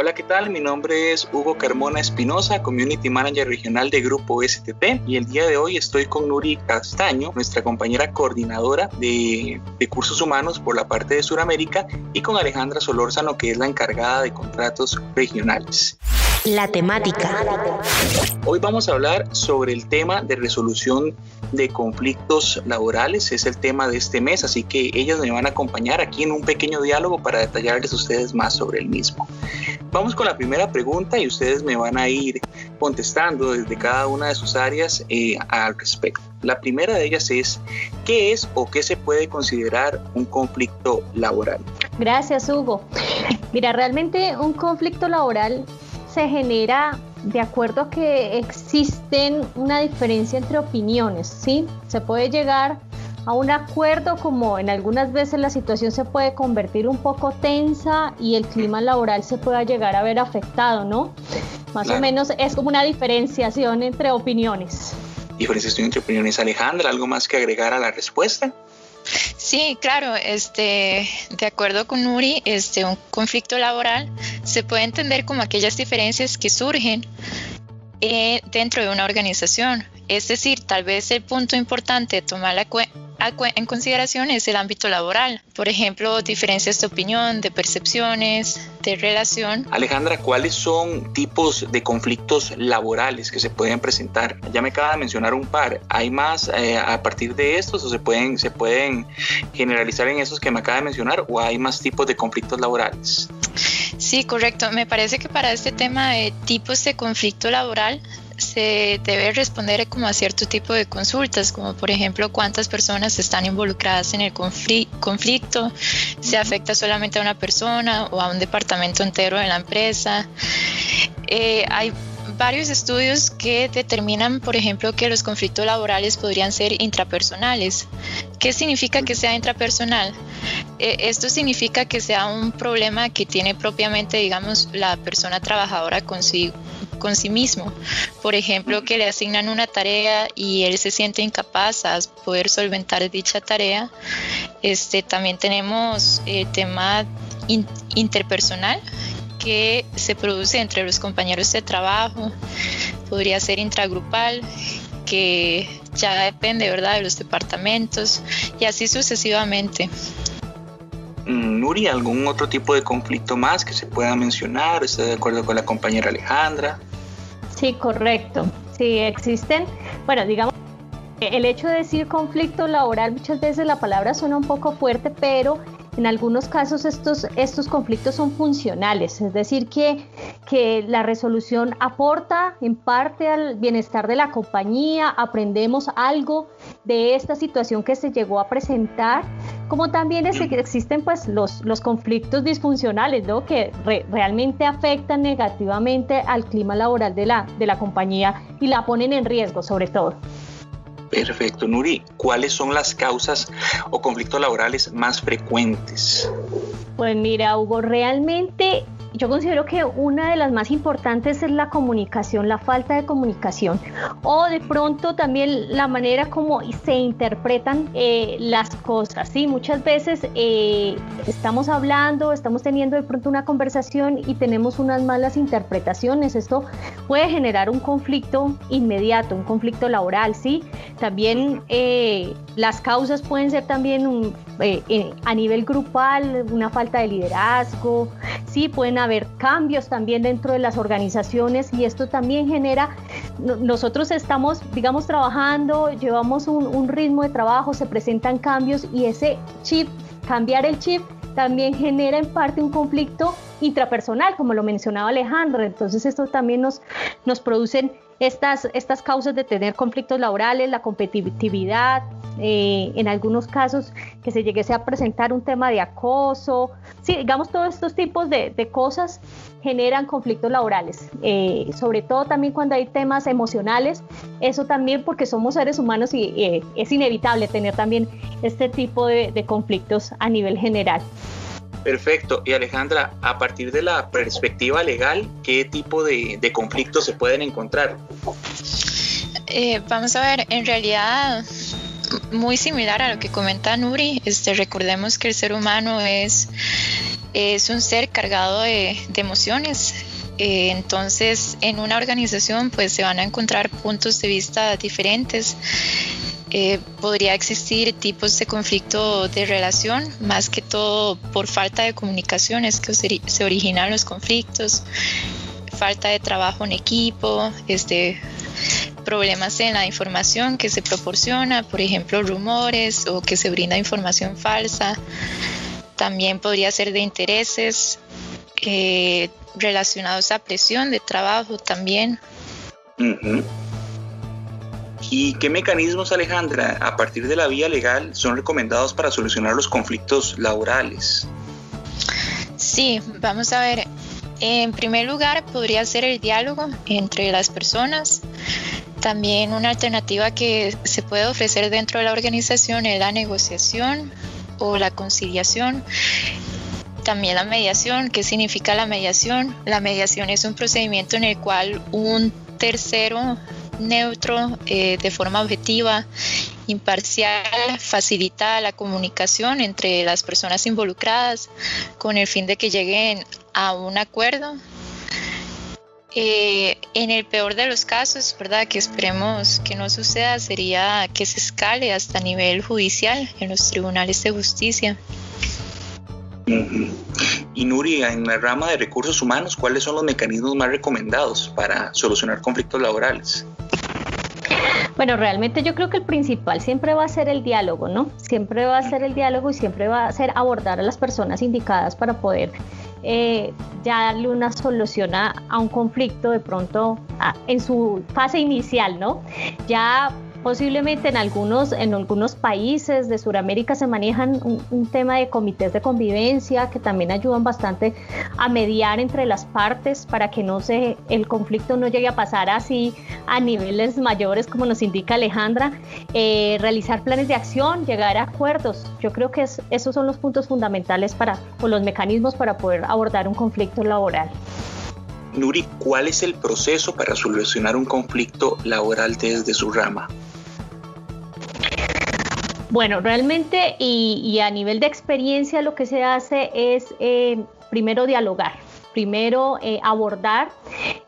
Hola, ¿qué tal? Mi nombre es Hugo Carmona Espinosa, Community Manager Regional de Grupo STT y el día de hoy estoy con Nuri Castaño, nuestra compañera coordinadora de, de Cursos Humanos por la parte de Sudamérica y con Alejandra Solórzano, que es la encargada de contratos regionales. La temática. Hoy vamos a hablar sobre el tema de resolución de conflictos laborales. Es el tema de este mes, así que ellas me van a acompañar aquí en un pequeño diálogo para detallarles a ustedes más sobre el mismo. Vamos con la primera pregunta y ustedes me van a ir contestando desde cada una de sus áreas eh, al respecto. La primera de ellas es, ¿qué es o qué se puede considerar un conflicto laboral? Gracias, Hugo. Mira, realmente un conflicto laboral se genera de acuerdo a que existen una diferencia entre opiniones, ¿sí? Se puede llegar a un acuerdo como en algunas veces la situación se puede convertir un poco tensa y el clima laboral se pueda llegar a ver afectado, ¿no? Más o menos es como una diferenciación entre opiniones. Diferenciación entre opiniones. Alejandra, ¿algo más que agregar a la respuesta? Sí, claro, este, de acuerdo con Nuri, este, un conflicto laboral se puede entender como aquellas diferencias que surgen eh, dentro de una organización. Es decir, tal vez el punto importante de tomar la, en consideración es el ámbito laboral. Por ejemplo, diferencias de opinión, de percepciones, de relación. Alejandra, ¿cuáles son tipos de conflictos laborales que se pueden presentar? Ya me acaba de mencionar un par. ¿Hay más eh, a partir de estos o se pueden, se pueden generalizar en esos que me acaba de mencionar o hay más tipos de conflictos laborales? Sí, correcto. Me parece que para este tema de tipos de conflicto laboral se debe responder como a cierto tipo de consultas, como por ejemplo cuántas personas están involucradas en el conflicto, si afecta solamente a una persona o a un departamento entero de la empresa. Eh, hay varios estudios que determinan, por ejemplo, que los conflictos laborales podrían ser intrapersonales. ¿Qué significa que sea intrapersonal? Eh, esto significa que sea un problema que tiene propiamente, digamos, la persona trabajadora consigo con sí mismo. Por ejemplo, que le asignan una tarea y él se siente incapaz a poder solventar dicha tarea. Este, también tenemos el tema interpersonal que se produce entre los compañeros de trabajo. Podría ser intragrupal, que ya depende, ¿verdad?, de los departamentos y así sucesivamente. Mm, Nuri, ¿algún otro tipo de conflicto más que se pueda mencionar? ¿Está de acuerdo con la compañera Alejandra? Sí, correcto. Sí, existen, bueno, digamos, el hecho de decir conflicto laboral, muchas veces la palabra suena un poco fuerte, pero en algunos casos estos, estos conflictos son funcionales, es decir, que, que la resolución aporta en parte al bienestar de la compañía, aprendemos algo de esta situación que se llegó a presentar, como también es existen pues los, los conflictos disfuncionales, ¿no? que realmente afectan negativamente al clima laboral de la, de la compañía y la ponen en riesgo sobre todo. Perfecto, Nuri. ¿Cuáles son las causas o conflictos laborales más frecuentes? Pues mira, Hugo, realmente yo considero que una de las más importantes es la comunicación, la falta de comunicación o de pronto también la manera como se interpretan eh, las cosas. ¿sí? Muchas veces eh, estamos hablando, estamos teniendo de pronto una conversación y tenemos unas malas interpretaciones. Esto puede generar un conflicto inmediato, un conflicto laboral. ¿sí? También eh, las causas pueden ser también a nivel grupal, una falta de liderazgo, sí, pueden haber cambios también dentro de las organizaciones y esto también genera, nosotros estamos, digamos, trabajando, llevamos un, ritmo de trabajo, se presentan cambios y ese chip, cambiar el chip, también genera en parte un conflicto intrapersonal, como lo mencionaba Alejandro. Entonces esto también nos, nos producen estas, estas causas de tener conflictos laborales, la competitividad, eh, en algunos casos que se lleguese a presentar un tema de acoso, sí, digamos todos estos tipos de, cosas generan conflictos laborales, eh, sobre todo también cuando hay temas emocionales, eso también porque somos seres humanos y eh, es inevitable tener también este tipo de conflictos a nivel general. Perfecto. Y Alejandra, a partir de la perspectiva legal, ¿qué tipo de, conflictos se pueden encontrar? Eh, vamos a ver, en realidad muy similar a lo que comenta Nuri, este, recordemos que el ser humano es, es un ser cargado de, emociones. Eh, entonces, en una organización, pues se van a encontrar puntos de vista diferentes eh, podría existir tipos de conflicto de relación, más que todo por falta de comunicación es que se originan los conflictos, falta de trabajo en equipo, este, problemas en la información que se proporciona, por ejemplo rumores o que se brinda información falsa. También podría ser de intereses eh, relacionados a presión de trabajo también. ¿Y qué mecanismos, Alejandra, a partir de la vía legal, son recomendados para solucionar los conflictos laborales? Sí, vamos a ver. En primer lugar, podría ser el diálogo entre las personas. También una alternativa que se puede ofrecer dentro de la organización es la negociación o la conciliación. También la mediación. ¿Qué significa la mediación? La mediación es un procedimiento en el cual un tercero neutro, eh, de forma objetiva, imparcial, facilita la comunicación entre las personas involucradas con el fin de que lleguen a un acuerdo. Eh, en el peor de los casos, ¿verdad? Que esperemos que no suceda, sería que se escale hasta nivel judicial en los tribunales de justicia. Y Nuri, en la rama de recursos humanos, ¿cuáles son los mecanismos más recomendados para solucionar conflictos laborales? Bueno, realmente yo creo que el principal siempre va a ser el diálogo, ¿no? Siempre va a ser el diálogo y siempre va a ser abordar a las personas indicadas para poder eh, ya darle una solución a, un conflicto de pronto en su fase inicial, ¿no? Ya Posiblemente en algunos, en algunos países de Sudamérica se manejan un, tema de comités de convivencia que también ayudan bastante a mediar entre las partes para que no se, el conflicto no llegue a pasar así a niveles mayores como nos indica Alejandra. Eh, realizar planes de acción, llegar a acuerdos. Yo creo que esos son los puntos fundamentales para, o los mecanismos para poder abordar un conflicto laboral. Nuri, ¿cuál es el proceso para solucionar un conflicto laboral desde su rama? Bueno, realmente y, a nivel de experiencia lo que se hace es eh, primero dialogar, primero eh, abordar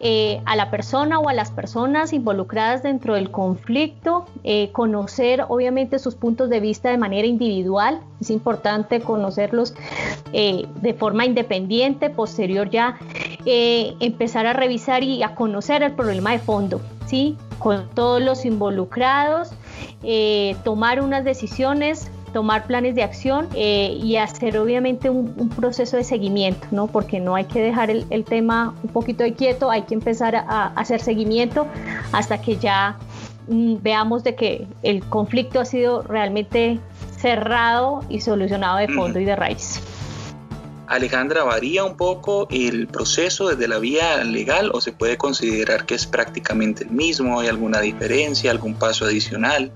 eh, a la persona o a las personas involucradas dentro del conflicto, conocer obviamente sus puntos de vista de manera individual, es importante conocerlos de forma independiente, posterior ya empezar a revisar y a conocer el problema de fondo, ¿sí? con todos los involucrados eh, tomar unas decisiones, tomar planes de acción eh, y hacer obviamente un, proceso de seguimiento, ¿no? Porque no hay que dejar el, tema un poquito de quieto, hay que empezar a, hacer seguimiento hasta que ya mm, veamos de que el conflicto ha sido realmente cerrado y solucionado de fondo y de raíz. Alejandra, ¿varía un poco el proceso desde la vía legal o se puede considerar que es prácticamente el mismo? ¿Hay alguna diferencia, algún paso adicional?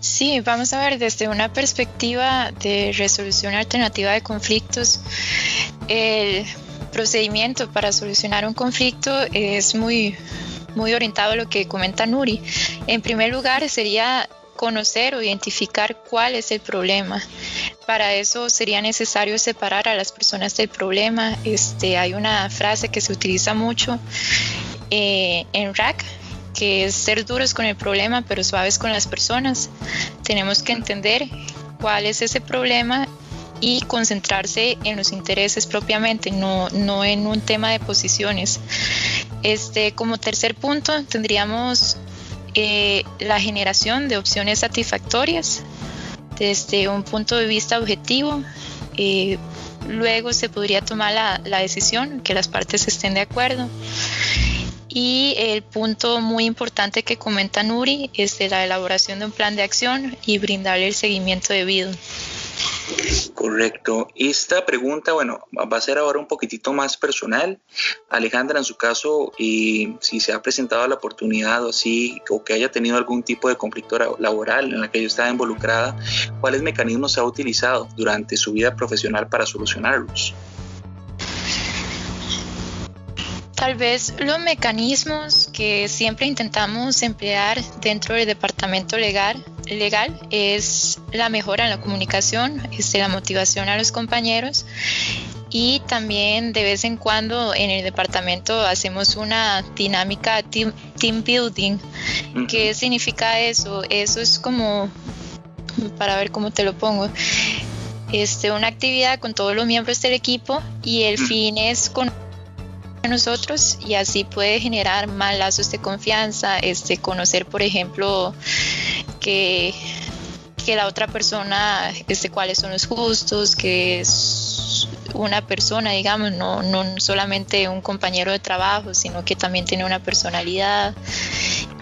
Sí, vamos a ver desde una perspectiva de resolución alternativa de conflictos. El procedimiento para solucionar un conflicto es muy, muy orientado a lo que comenta Nuri. En primer lugar, sería conocer o identificar cuál es el problema. Para eso sería necesario separar a las personas del problema. Este, hay una frase que se utiliza mucho eh, en RAC, que es ser duros con el problema pero suaves con las personas. Tenemos que entender cuál es ese problema y concentrarse en los intereses propiamente, no, no en un tema de posiciones. Este, como tercer punto, tendríamos eh, la generación de opciones satisfactorias desde un punto de vista objetivo. Eh, luego se podría tomar la, decisión, que las partes estén de acuerdo. Y el punto muy importante que comenta Nuri es de la elaboración de un plan de acción y brindarle el seguimiento debido. Correcto. Esta pregunta, bueno, va a ser ahora un poquitito más personal. Alejandra, en su caso, y si se ha presentado la oportunidad o así, o que haya tenido algún tipo de conflicto laboral en la que yo estaba involucrada, ¿cuáles mecanismos ha utilizado durante su vida profesional para solucionarlos? Tal vez los mecanismos que siempre intentamos emplear dentro del departamento legal, legal es la mejora en la comunicación, es la motivación a los compañeros y también de vez en cuando en el departamento hacemos una dinámica team, building. ¿Qué significa eso? Eso es como, para ver cómo te lo pongo, este, una actividad con todos los miembros del equipo y el fin es con nosotros y así puede generar más lazos de confianza, este, conocer por ejemplo que, que la otra persona, este, cuáles son los gustos, que es una persona, digamos, no, no solamente un compañero de trabajo, sino que también tiene una personalidad.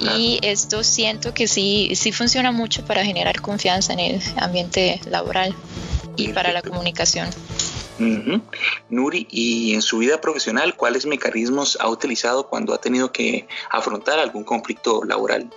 Y esto siento que sí, sí funciona mucho para generar confianza en el ambiente laboral y para la comunicación. Nuri, y en su vida profesional, ¿cuáles mecanismos ha utilizado cuando ha tenido que afrontar algún conflicto laboral?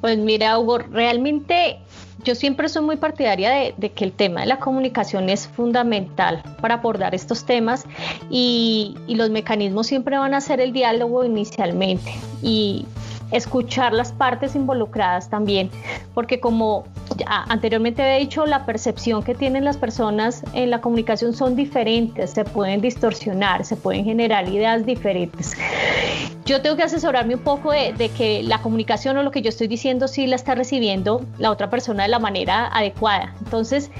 Pues mira, Hugo, realmente yo siempre soy muy partidaria de, que el tema de la comunicación es fundamental para abordar estos temas y, los mecanismos siempre van a ser el diálogo inicialmente y escuchar las partes involucradas también, porque como anteriormente he dicho, la percepción que tienen las personas en la comunicación son diferentes, se pueden distorsionar, se pueden generar ideas diferentes. Yo tengo que asesorarme un poco de, que la comunicación o lo que yo estoy diciendo sí la está recibiendo la otra persona de la manera adecuada. Entonces,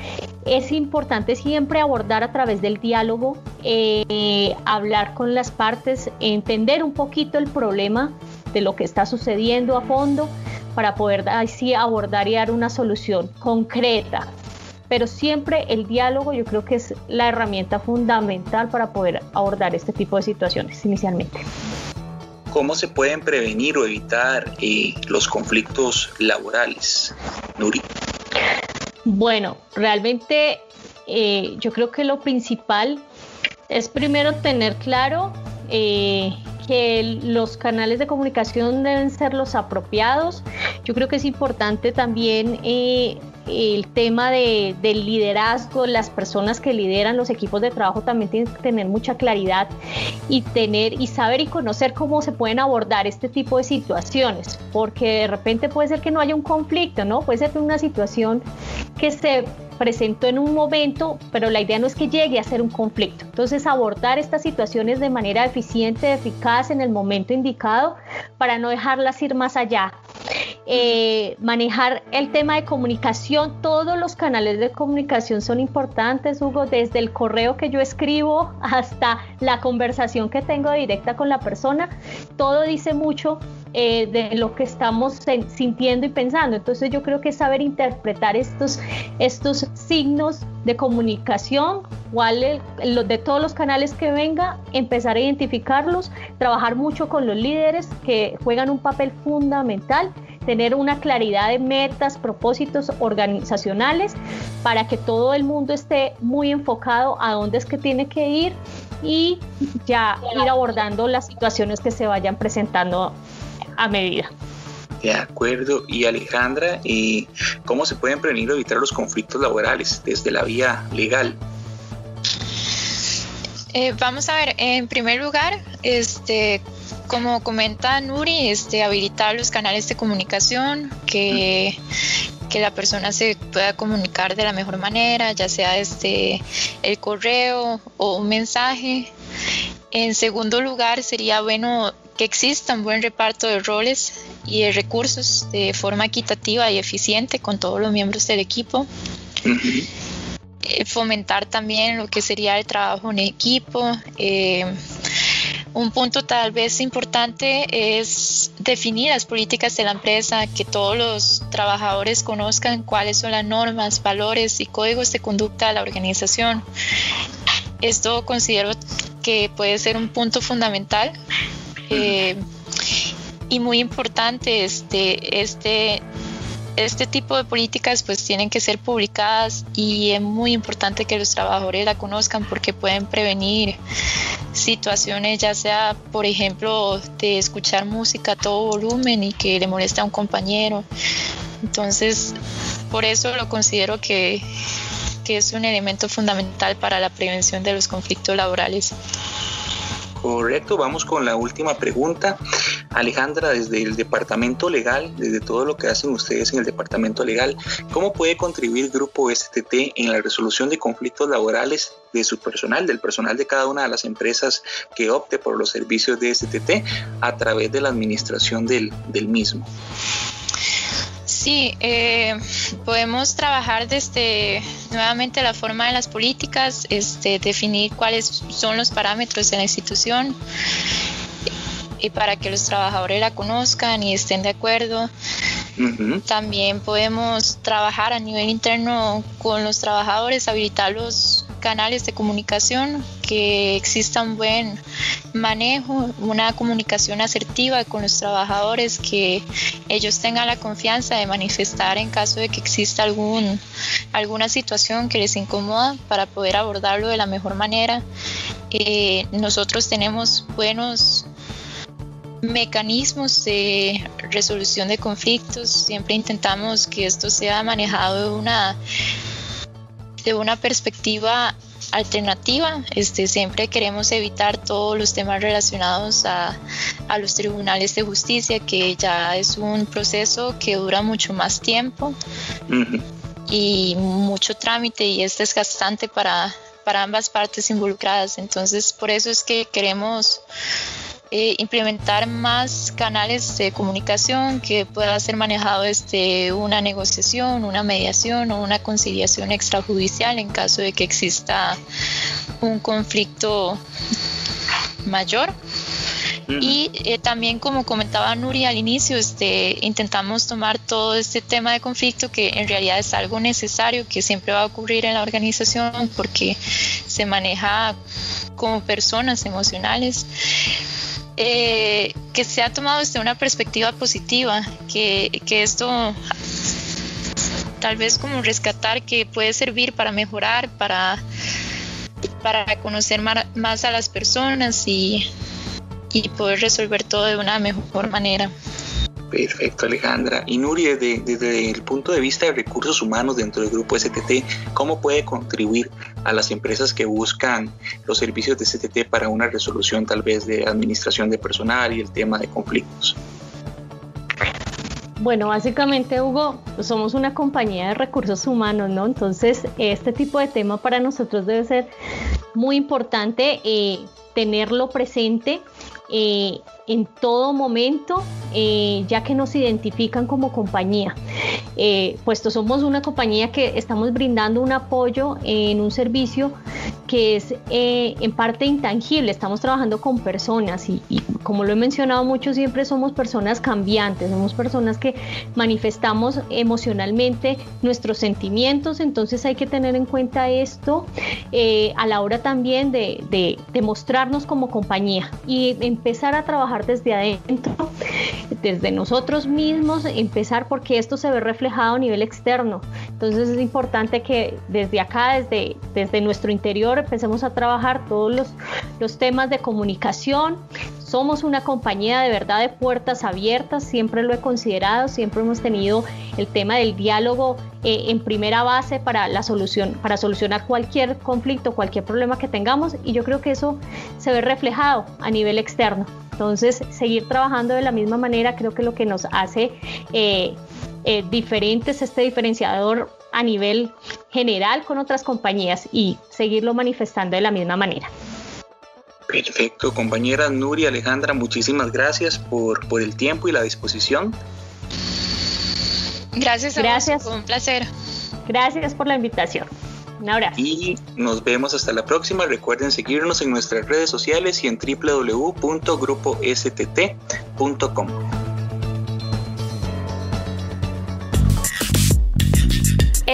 es importante siempre abordar a través del diálogo, eh, hablar con las partes, entender un poquito el problema de lo que está sucediendo a fondo para poder así abordar y dar una solución concreta. Pero siempre el diálogo yo creo que es la herramienta fundamental para poder abordar este tipo de situaciones inicialmente. ¿Cómo se pueden prevenir o evitar eh, los conflictos laborales, Nuri? Bueno, realmente eh, yo creo que lo principal es primero tener claro eh, que los canales de comunicación deben ser los apropiados. Yo creo que es importante también eh, el tema de, del liderazgo, las personas que lideran los equipos de trabajo también tienen que tener mucha claridad y tener y saber y conocer cómo se pueden abordar este tipo de situaciones, porque de repente puede ser que no haya un conflicto, ¿no? Puede ser una situación que se presentó en un momento, pero la idea no es que llegue a ser un conflicto. Entonces, abordar estas situaciones de manera eficiente, eficaz en el momento indicado para no dejarlas ir más allá. Eh, manejar el tema de comunicación, todos los canales de comunicación son importantes, Hugo, desde el correo que yo escribo hasta la conversación que tengo directa con la persona, todo dice mucho eh, de lo que estamos sintiendo y pensando. Entonces yo creo que saber interpretar estos, estos signos de comunicación, de todos los canales que venga, empezar a identificarlos, trabajar mucho con los líderes que juegan un papel fundamental tener una claridad de metas, propósitos organizacionales para que todo el mundo esté muy enfocado a dónde es que tiene que ir y ya ir abordando las situaciones que se vayan presentando a medida. De acuerdo. Y Alejandra, ¿y ¿cómo se pueden prevenir o evitar los conflictos laborales desde la vía legal? Eh, vamos a ver, en primer lugar, este, como comenta Nuri, este, habilitar los canales de comunicación, que, que la persona se pueda comunicar de la mejor manera, ya sea este, el correo o un mensaje. En segundo lugar, sería bueno que exista un buen reparto de roles y de recursos de forma equitativa y eficiente con todos los miembros del equipo. Eh, fomentar también lo que sería el trabajo en equipo. Eh, un punto tal vez importante es definir las políticas de la empresa, que todos los trabajadores conozcan cuáles son las normas, valores y códigos de conducta de la organización. Esto considero que puede ser un punto fundamental. Eh, y muy importante este, este, este tipo de políticas pues tienen que ser publicadas y es muy importante que los trabajadores la conozcan porque pueden prevenir situaciones ya sea por ejemplo de escuchar música a todo volumen y que le moleste a un compañero entonces por eso lo considero que, que es un elemento fundamental para la prevención de los conflictos laborales. Correcto, vamos con la última pregunta. Alejandra, desde el departamento legal, desde todo lo que hacen ustedes en el departamento legal, ¿cómo puede contribuir Grupo STT en la resolución de conflictos laborales de su personal, del personal de cada una de las empresas que opte por los servicios de STT a través de la administración del, del mismo? Sí, eh, podemos trabajar desde nuevamente la forma de las políticas, este, definir cuáles son los parámetros de la institución y para que los trabajadores la conozcan y estén de acuerdo. También podemos trabajar a nivel interno con los trabajadores, habilitar los canales de comunicación, que exista un buen manejo, una comunicación asertiva con los trabajadores, que ellos tengan la confianza de manifestar en caso de que exista algún, alguna situación que les incomoda para poder abordarlo de la mejor manera. Eh, nosotros tenemos buenos mecanismos de resolución de conflictos. Siempre intentamos que esto sea manejado de una de una perspectiva alternativa. Este, siempre queremos evitar todos los temas relacionados a, a, los tribunales de justicia, que ya es un proceso que dura mucho más tiempo y mucho trámite y es desgastante para, para ambas partes involucradas. Entonces, por eso es que queremos eh, implementar más canales de comunicación que pueda ser manejado desde una negociación, una mediación o una conciliación extrajudicial en caso de que exista un conflicto mayor. Y eh, también, como comentaba Nuri al inicio, este, intentamos tomar todo este tema de conflicto que en realidad es algo necesario, que siempre va a ocurrir en la organización porque se maneja como personas emocionales eh, que se ha tomado desde una perspectiva positiva, que, esto tal vez como rescatar que puede servir para mejorar, para, para conocer más a las personas y, y poder resolver todo de una mejor manera. Perfecto, Alejandra. Y Nuri, desde, el punto de vista de recursos humanos dentro del grupo STT, ¿cómo puede contribuir a las empresas que buscan los servicios de STT para una resolución tal vez de administración de personal y el tema de conflictos? Bueno, básicamente, Hugo, somos una compañía de recursos humanos, ¿no? Entonces, este tipo de tema para nosotros debe ser muy importante eh, tenerlo presente. Eh, en todo momento, eh, ya que nos identifican como compañía. Eh, puesto somos una compañía que estamos brindando un apoyo en un servicio que es eh, en parte intangible, estamos trabajando con personas y, como lo he mencionado mucho, siempre somos personas cambiantes, somos personas que manifestamos emocionalmente nuestros sentimientos, entonces hay que tener en cuenta esto eh, a la hora también de, de, mostrarnos como compañía y empezar a trabajar desde adentro, desde nosotros mismos, empezar porque esto se ve reflejado a nivel externo, entonces es importante que desde acá, desde, desde nuestro interior, empecemos a trabajar todos los, los temas de comunicación. Somos una compañía de verdad de puertas abiertas, siempre lo he considerado, siempre hemos tenido el tema del diálogo eh, en primera base para la solución, para solucionar cualquier conflicto, cualquier problema que tengamos y yo creo que eso se ve reflejado a nivel externo. Entonces, seguir trabajando de la misma manera creo que lo que nos hace eh, eh, diferentes, este diferenciador a nivel general con otras compañías y seguirlo manifestando de la misma manera. Perfecto, compañera Nuria Alejandra, muchísimas gracias por, por el tiempo y la disposición. Gracias a gracias. un placer. Gracias por la invitación. Un abrazo. Y nos vemos hasta la próxima. Recuerden seguirnos en nuestras redes sociales y en www.grupostt.com.